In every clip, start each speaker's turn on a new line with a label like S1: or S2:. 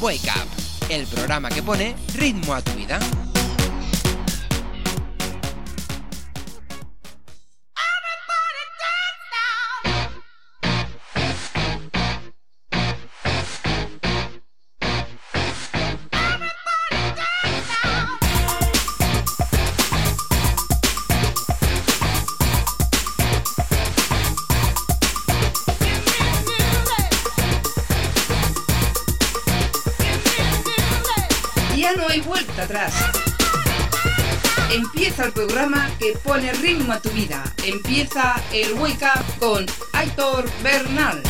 S1: Wake Up, el programa que pone ritmo a tu vida.
S2: Pone ritmo a tu vida. Empieza el Wake Up con Aitor Bernal.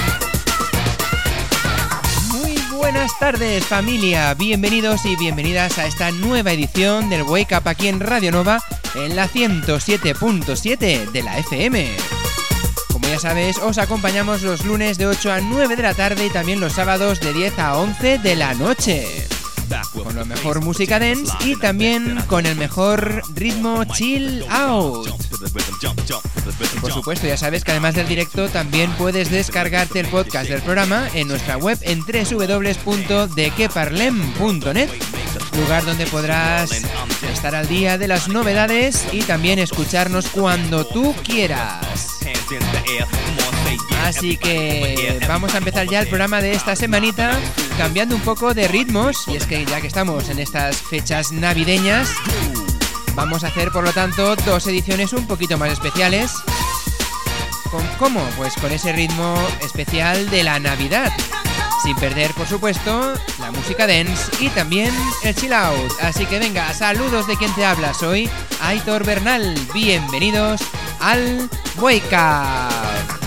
S1: Muy buenas tardes familia, bienvenidos y bienvenidas a esta nueva edición del Wake Up aquí en Radio Nova en la 107.7 de la FM. Como ya sabes, os acompañamos los lunes de 8 a 9 de la tarde y también los sábados de 10 a 11 de la noche. Con la mejor música dance y también con el mejor ritmo chill out. Por supuesto, ya sabes que además del directo también puedes descargarte el podcast del programa en nuestra web en www.dequeparlem.net, lugar donde podrás estar al día de las novedades y también escucharnos cuando tú quieras. Así que vamos a empezar ya el programa de esta semanita cambiando un poco de ritmos y es que ya que estamos en estas fechas navideñas vamos a hacer por lo tanto dos ediciones un poquito más especiales. ¿Con cómo? Pues con ese ritmo especial de la Navidad. Sin perder, por supuesto, la música dance y también el chill out. Así que venga, saludos de quien te habla. Soy Aitor Bernal. Bienvenidos al Wake Up.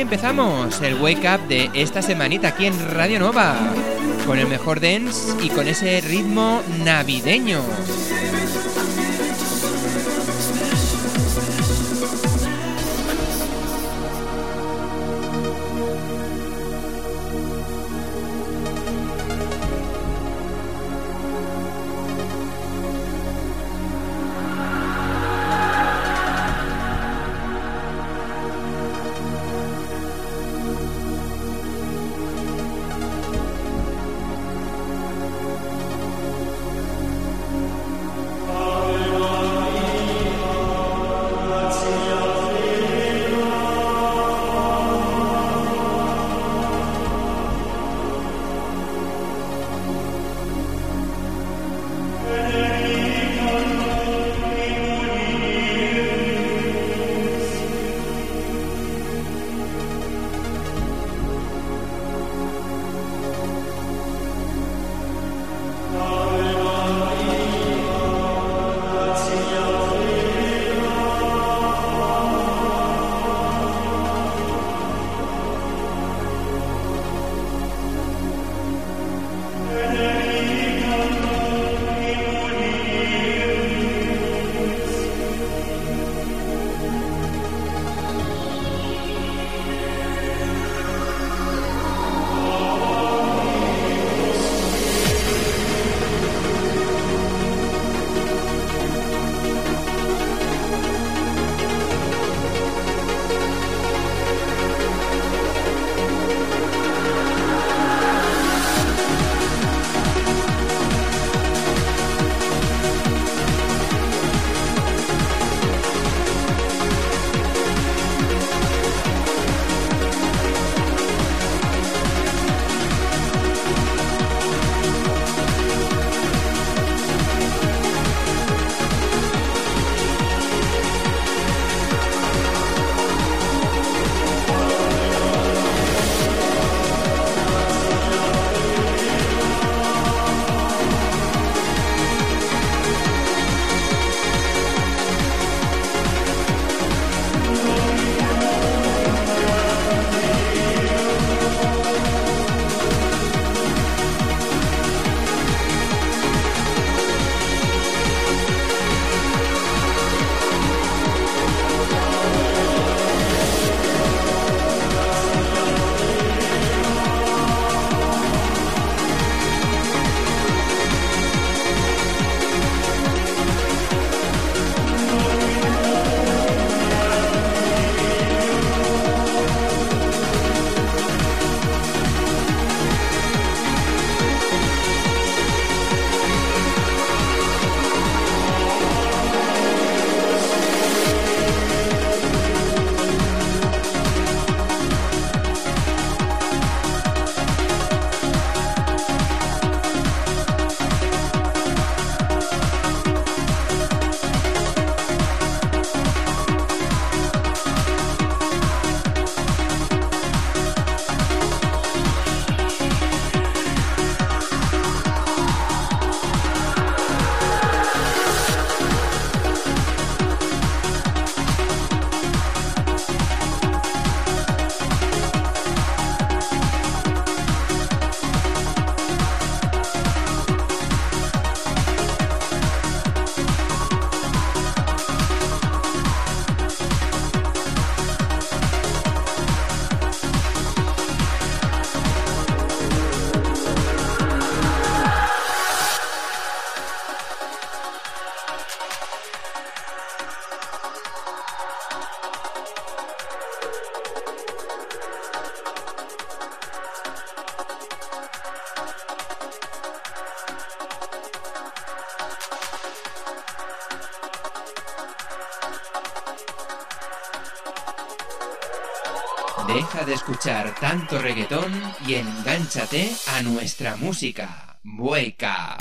S1: Empezamos el Wake Up de esta semanita aquí en Radio Nova, con el mejor dance y con ese ritmo navideño. Escuchar tanto reggaetón y engánchate a nuestra música. Bueca.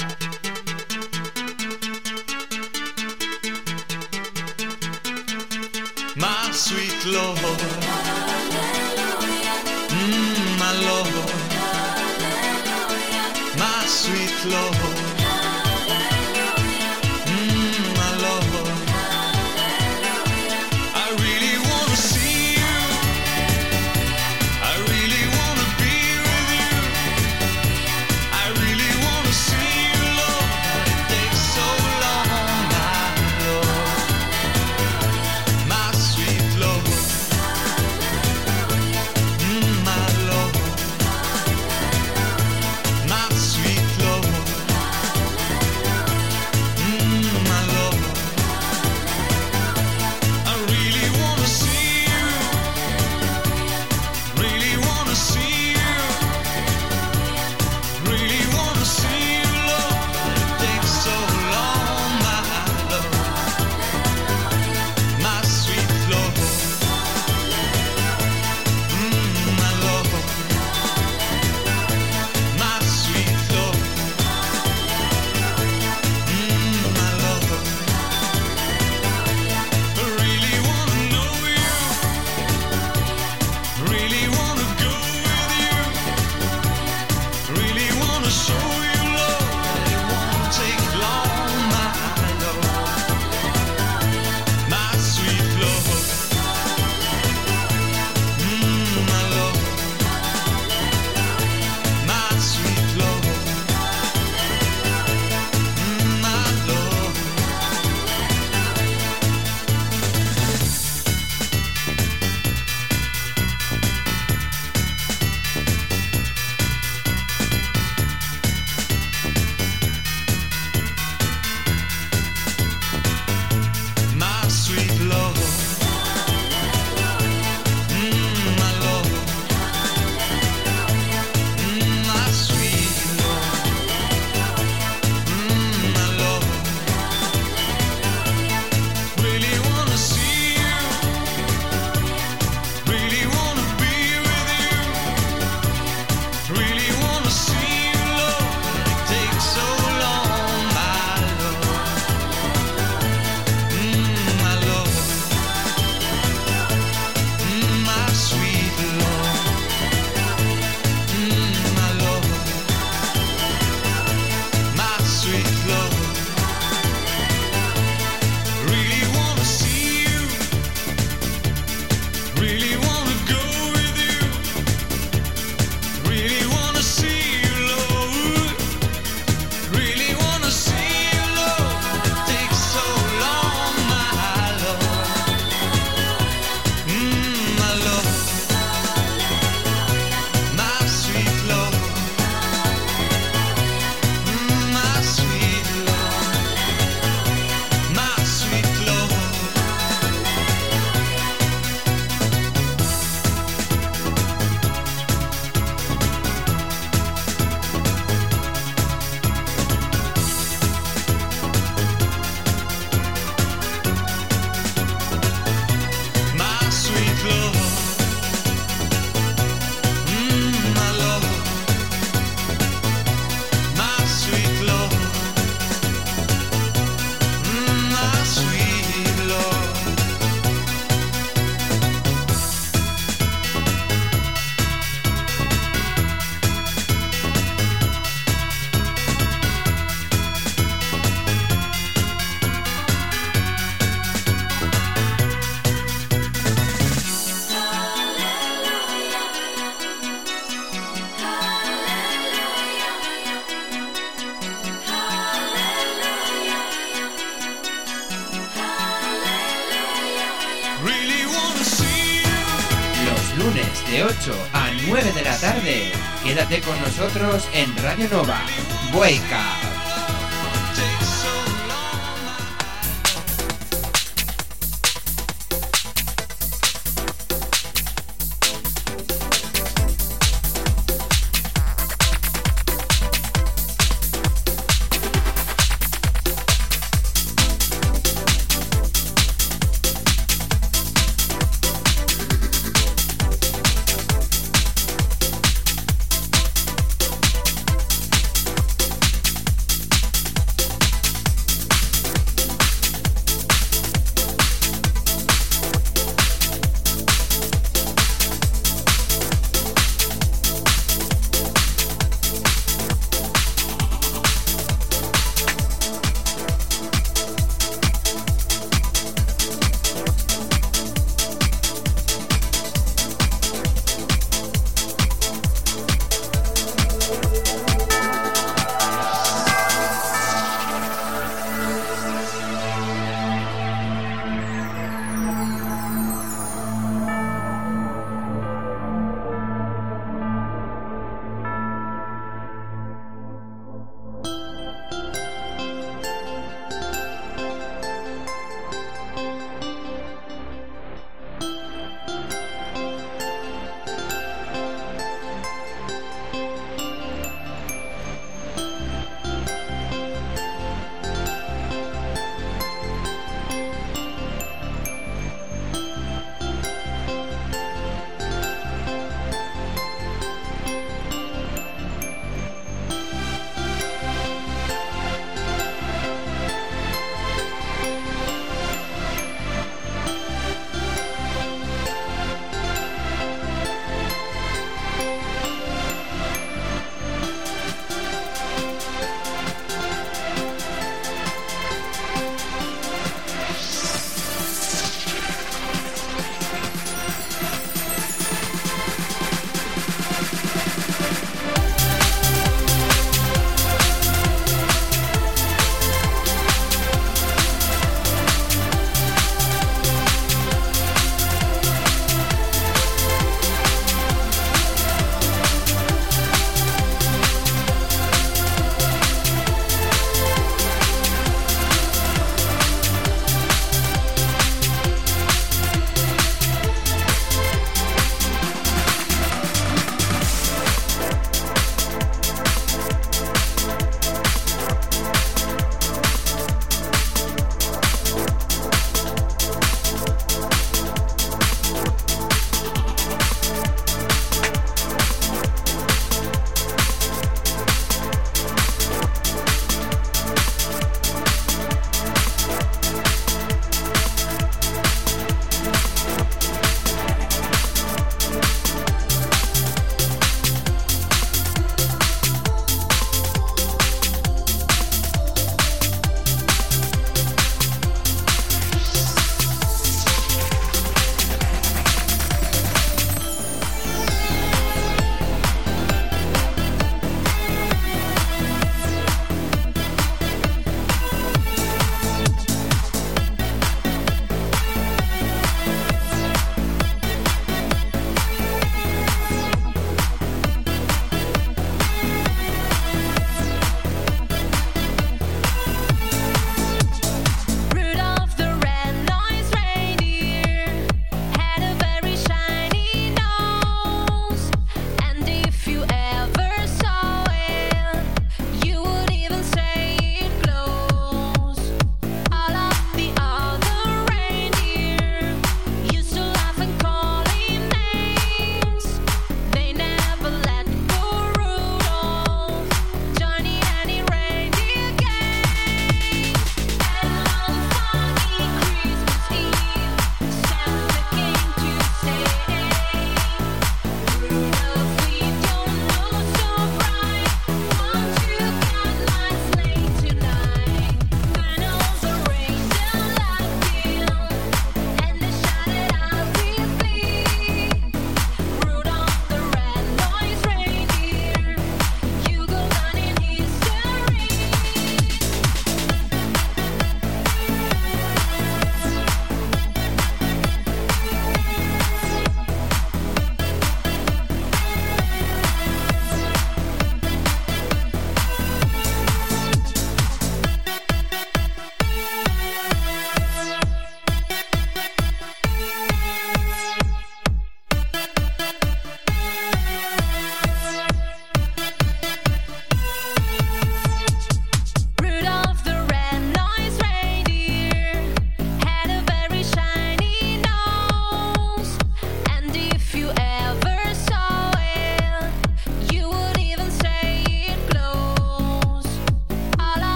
S1: De 8 a 9 de la tarde. Quédate con nosotros en Radio Nova. Wake up.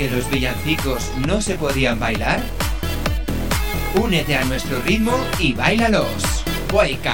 S1: Que los villancicos no se podían bailar? Únete a nuestro ritmo y bailalos. Wake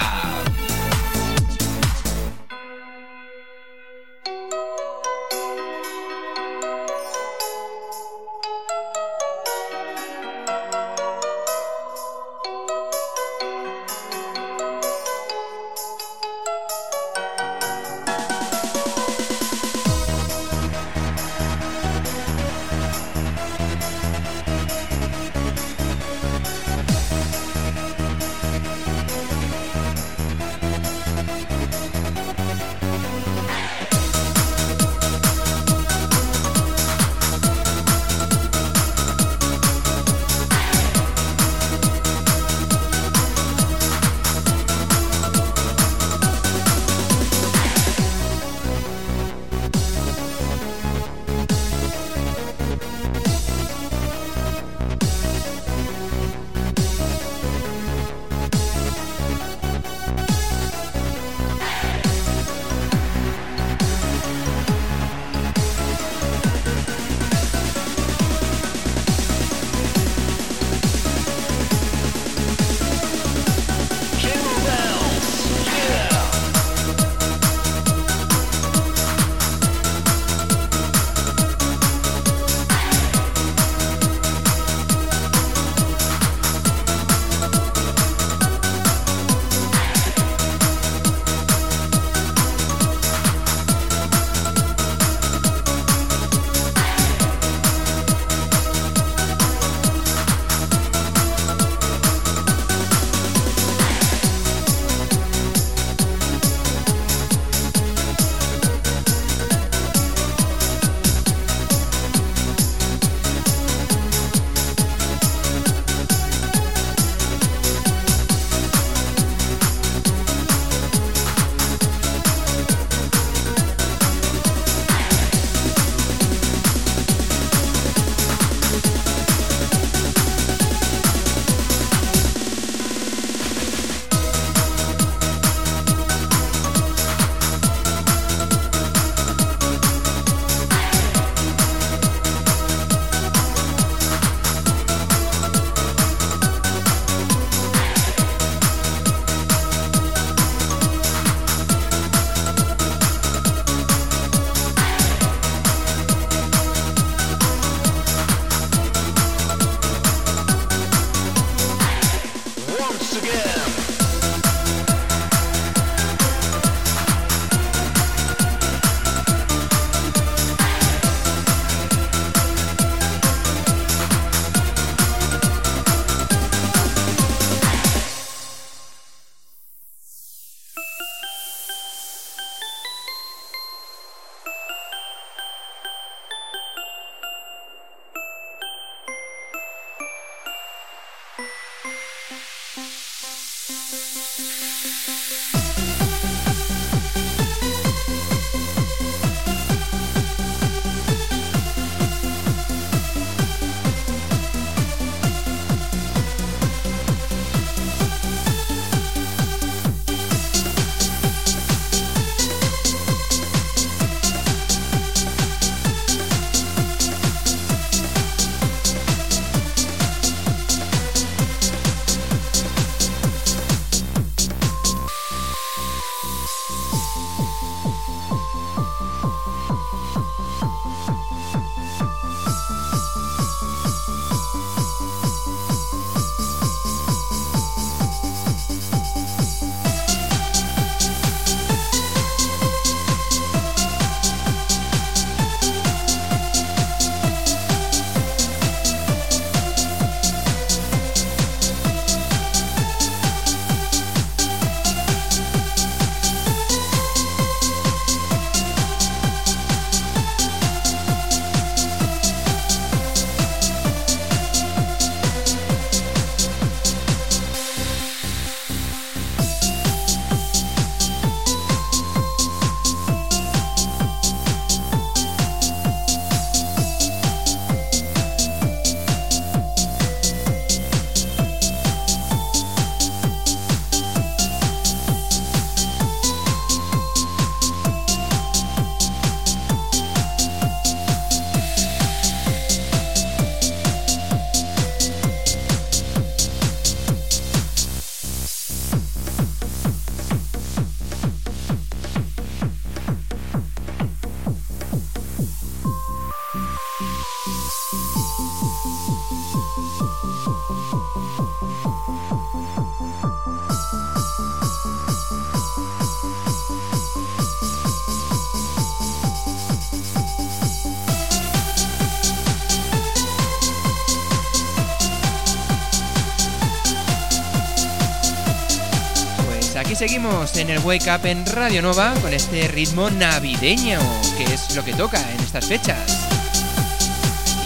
S1: seguimos en el Wake Up en Radio Nova con este ritmo navideño, que es lo que toca en estas fechas.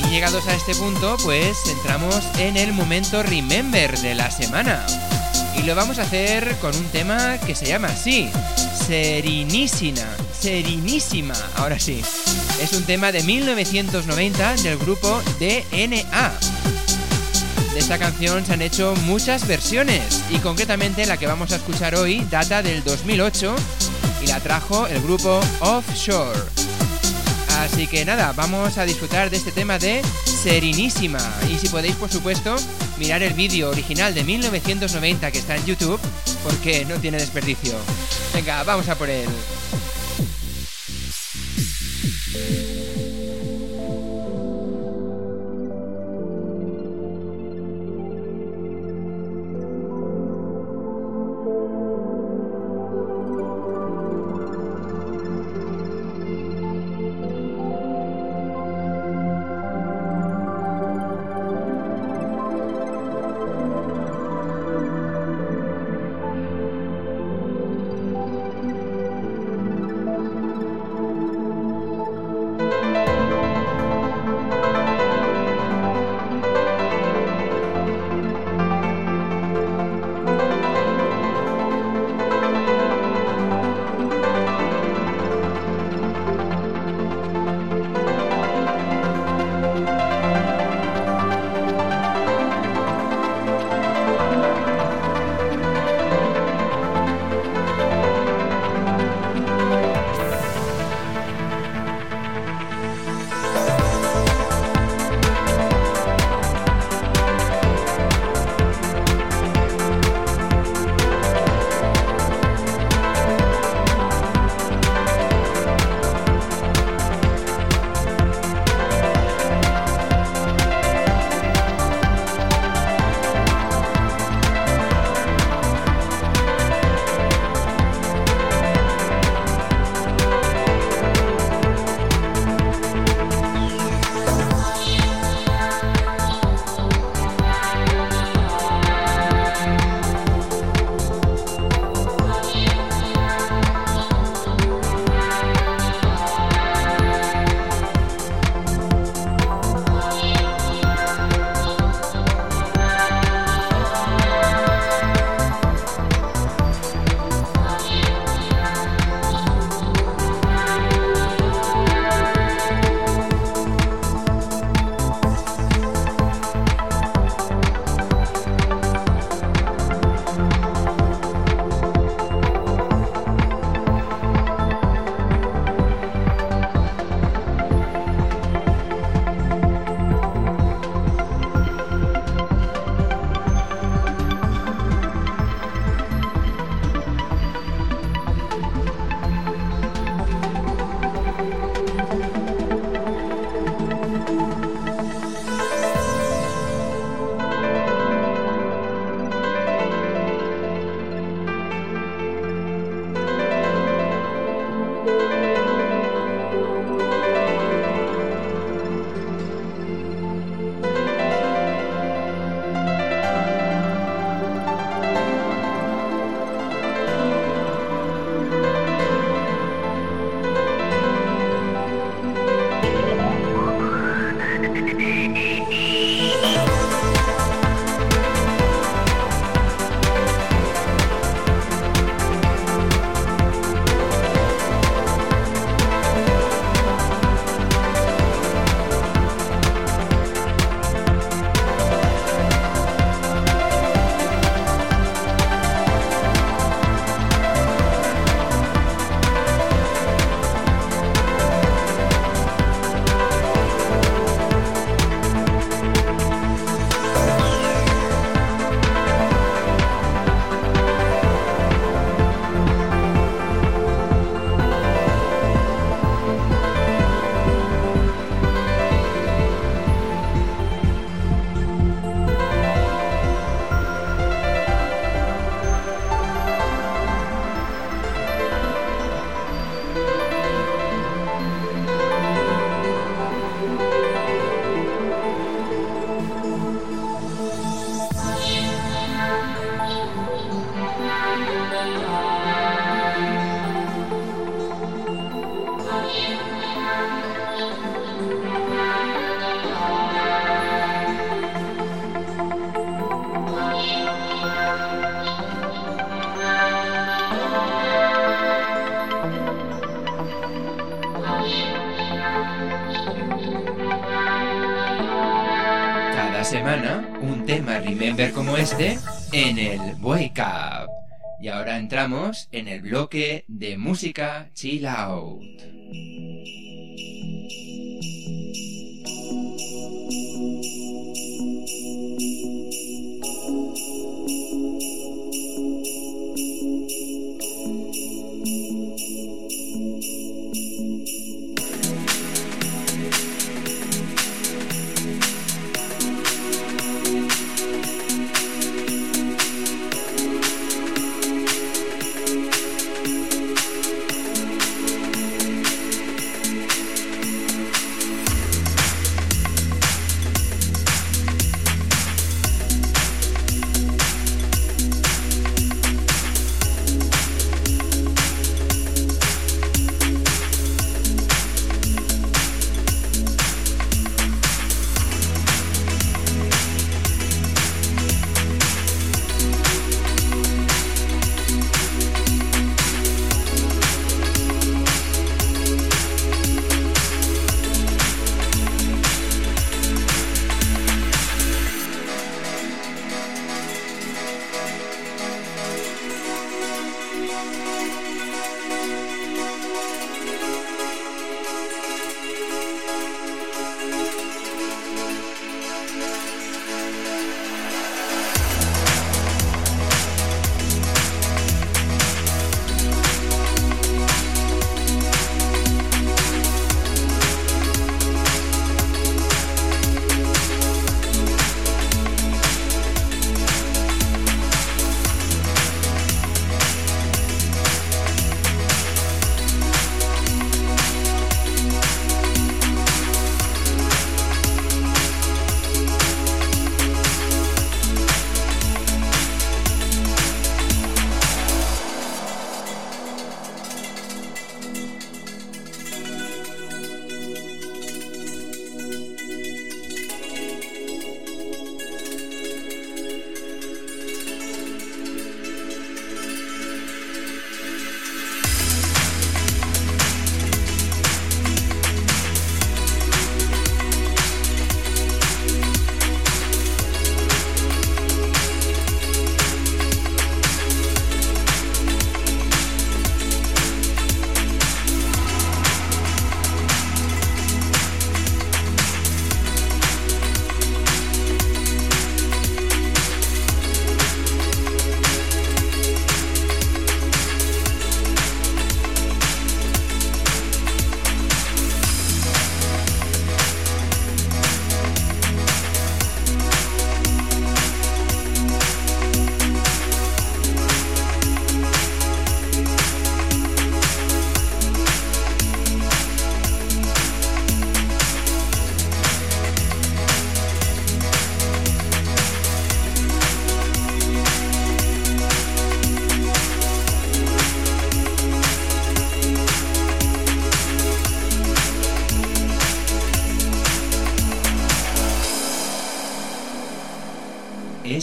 S1: Y llegados a este punto, pues entramos en el momento Remember de la semana. Y lo vamos a hacer con un tema que se llama así, Serinísima, Serinísima, ahora sí. Es un tema de 1990 del grupo DNA. De esta canción se han hecho muchas versiones y concretamente la que vamos a escuchar hoy data del 2008 y la trajo el grupo Offshore. Así que nada, vamos a disfrutar de este tema de Serinísima y si podéis por supuesto mirar el vídeo original de 1990 que está en YouTube porque no tiene desperdicio. Venga, vamos a por él. Semana un tema Remember como este en el Wake Up. Y ahora entramos en el bloque de música Chill Out.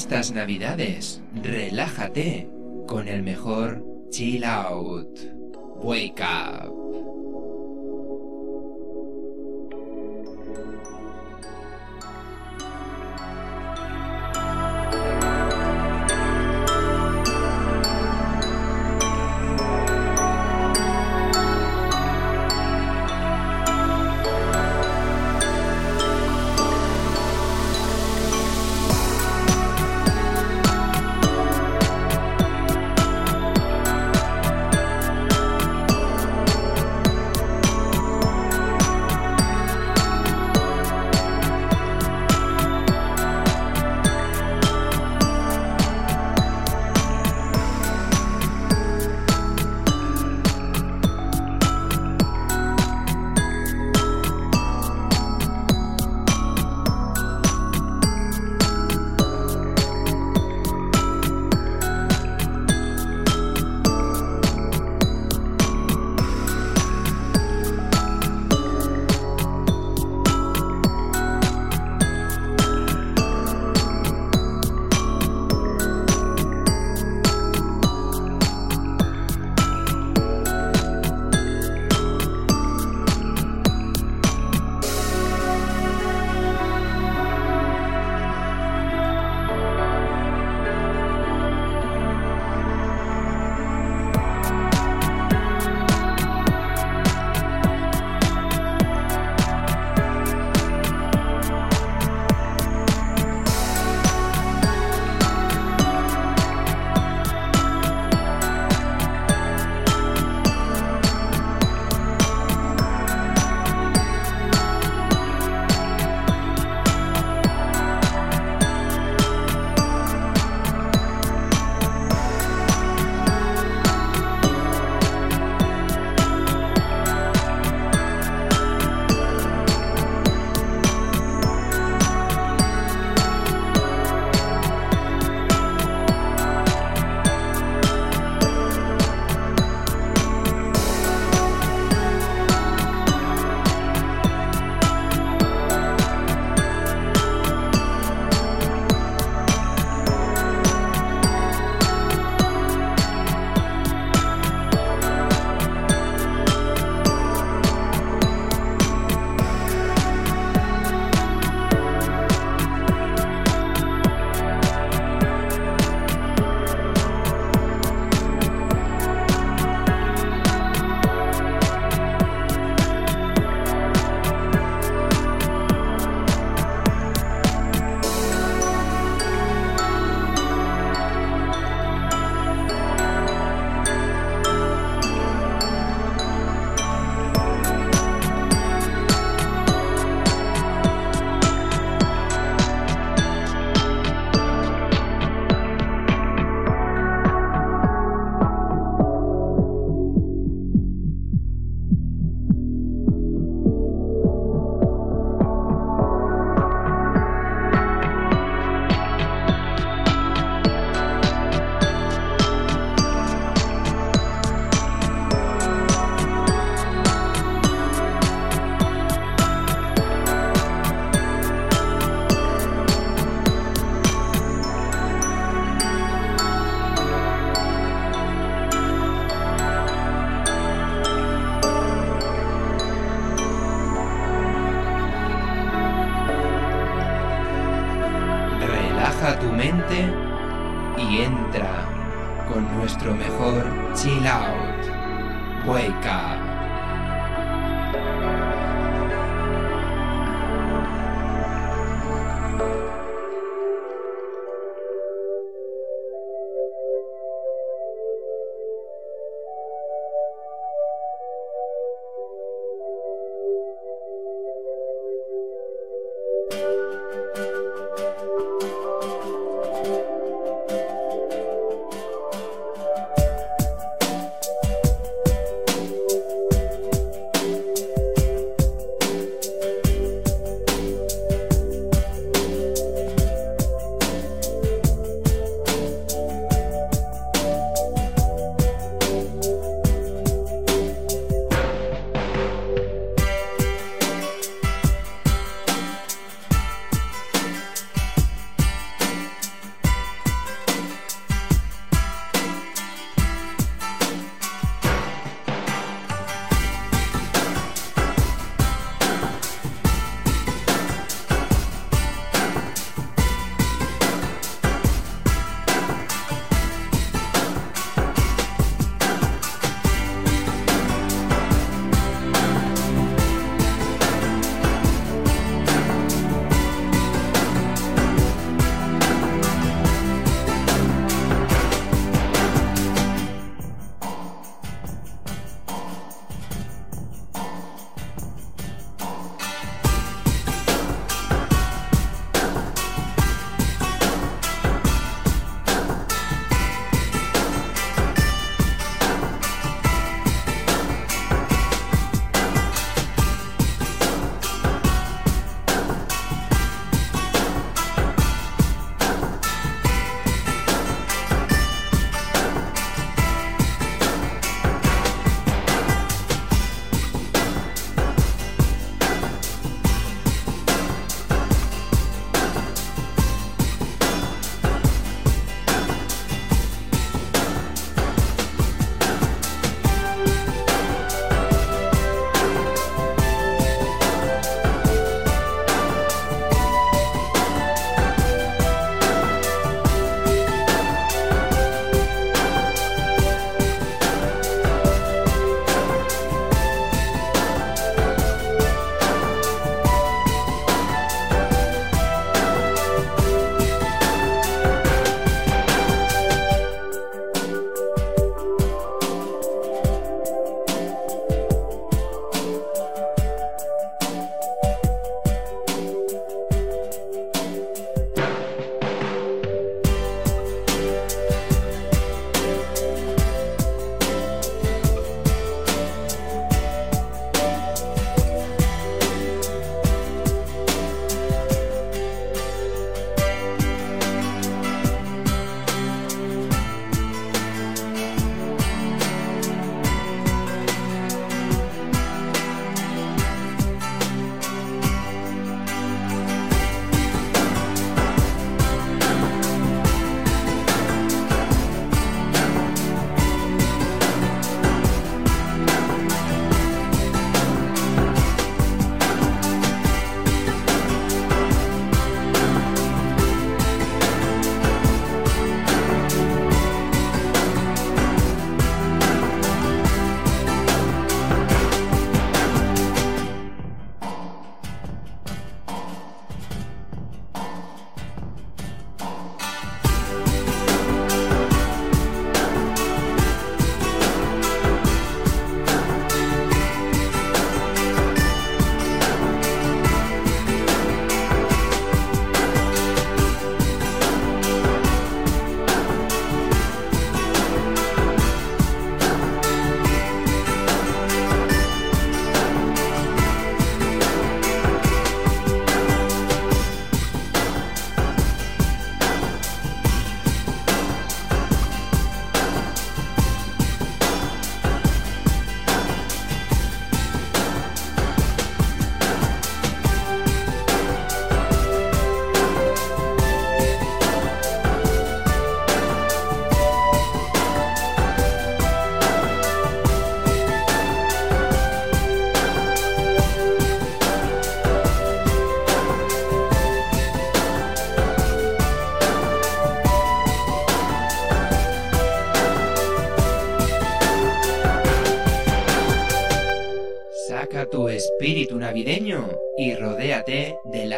S1: Estas navidades, relájate con el mejor chill out. Wake up.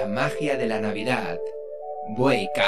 S1: Magia de la Navidad. Wake.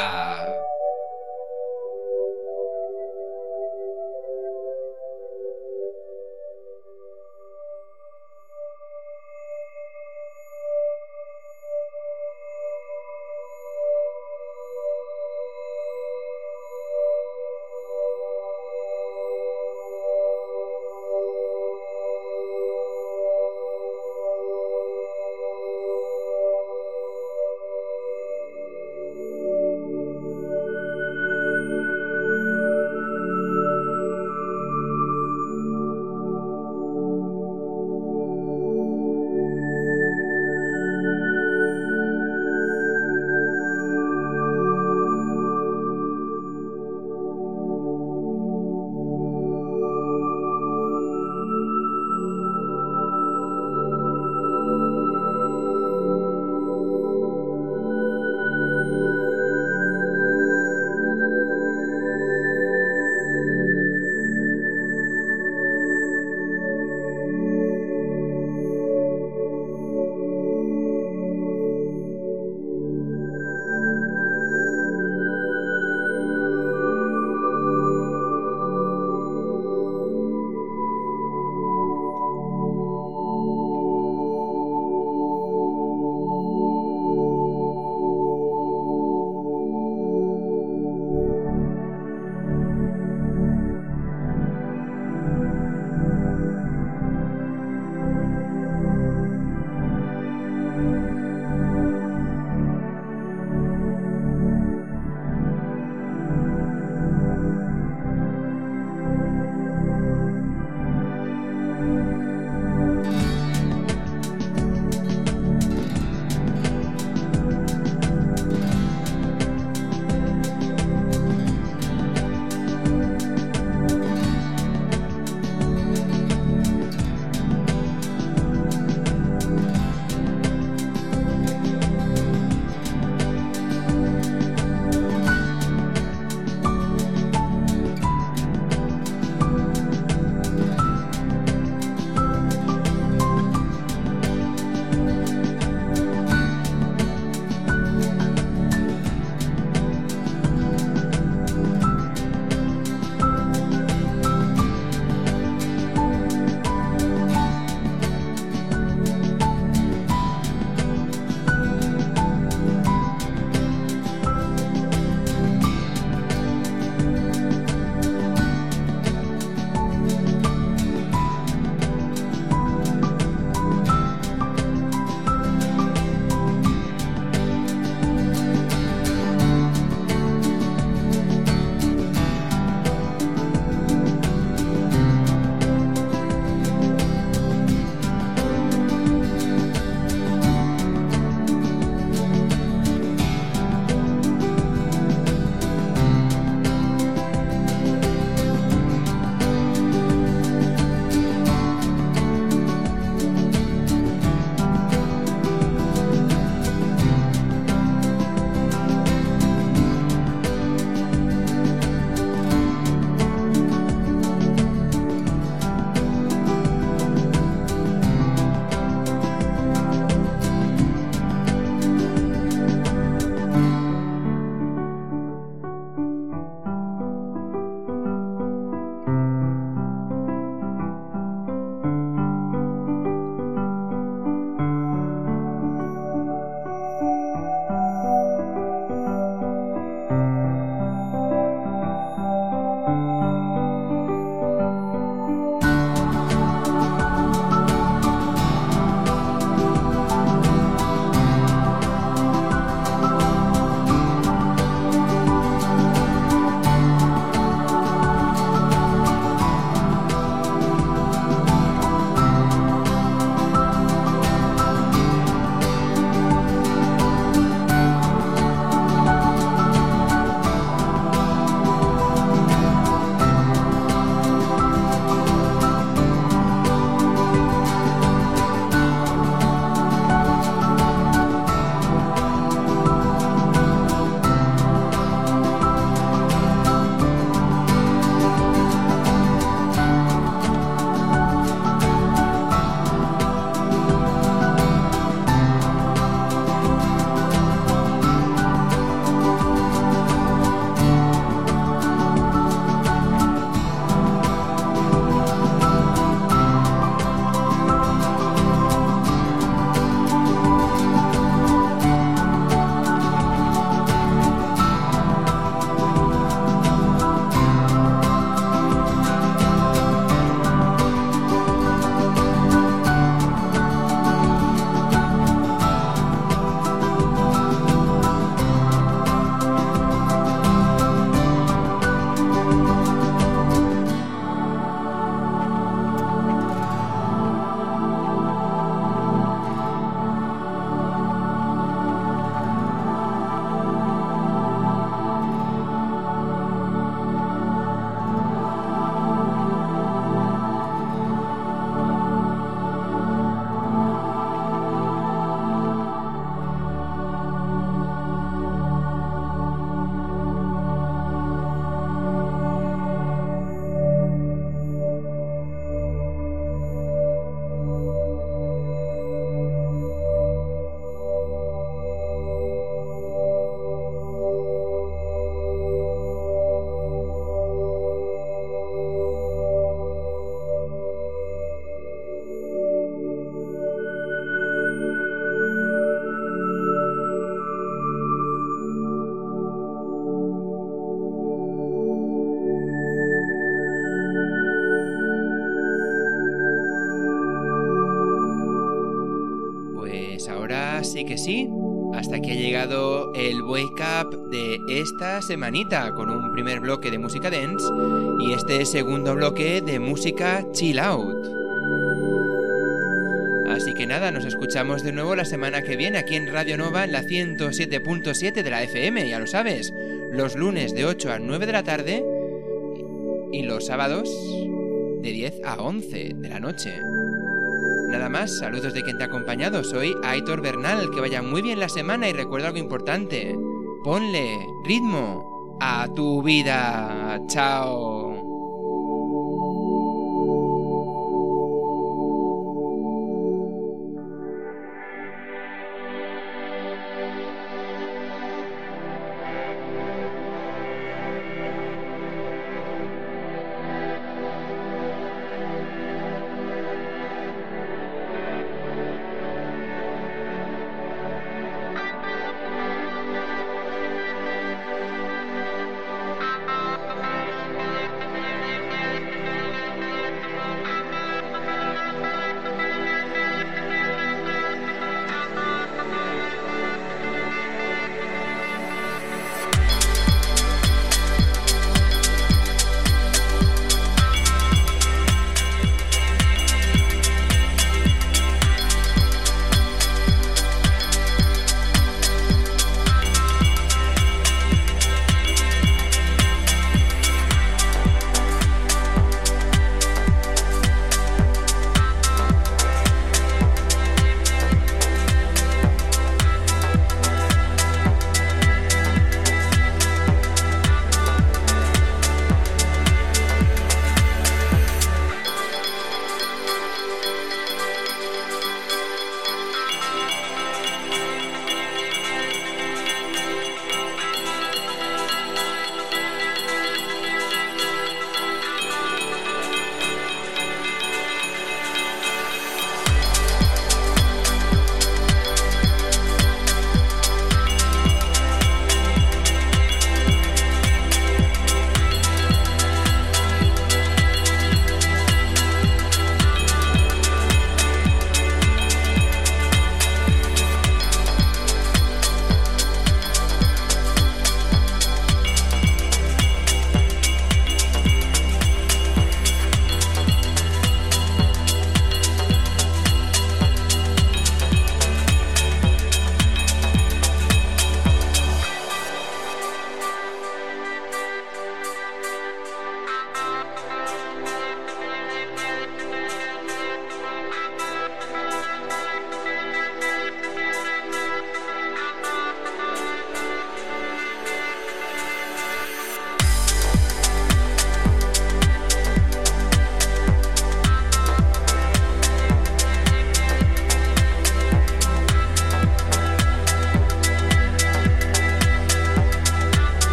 S1: Sí que sí. Hasta aquí ha llegado el Wake Up de esta semanita con un primer bloque de música dance y este segundo bloque de música chill out. Así que nada, nos escuchamos de nuevo la semana que viene aquí en Radio Nova en la 107.7 de la FM, ya lo sabes, los lunes de 8 a 9 de la tarde y los sábados de 10 a 11 de la noche. Nada más, saludos de quien te ha acompañado, soy Aitor Bernal, que vaya muy bien la semana y recuerda algo importante, ponle ritmo a tu vida. Chao.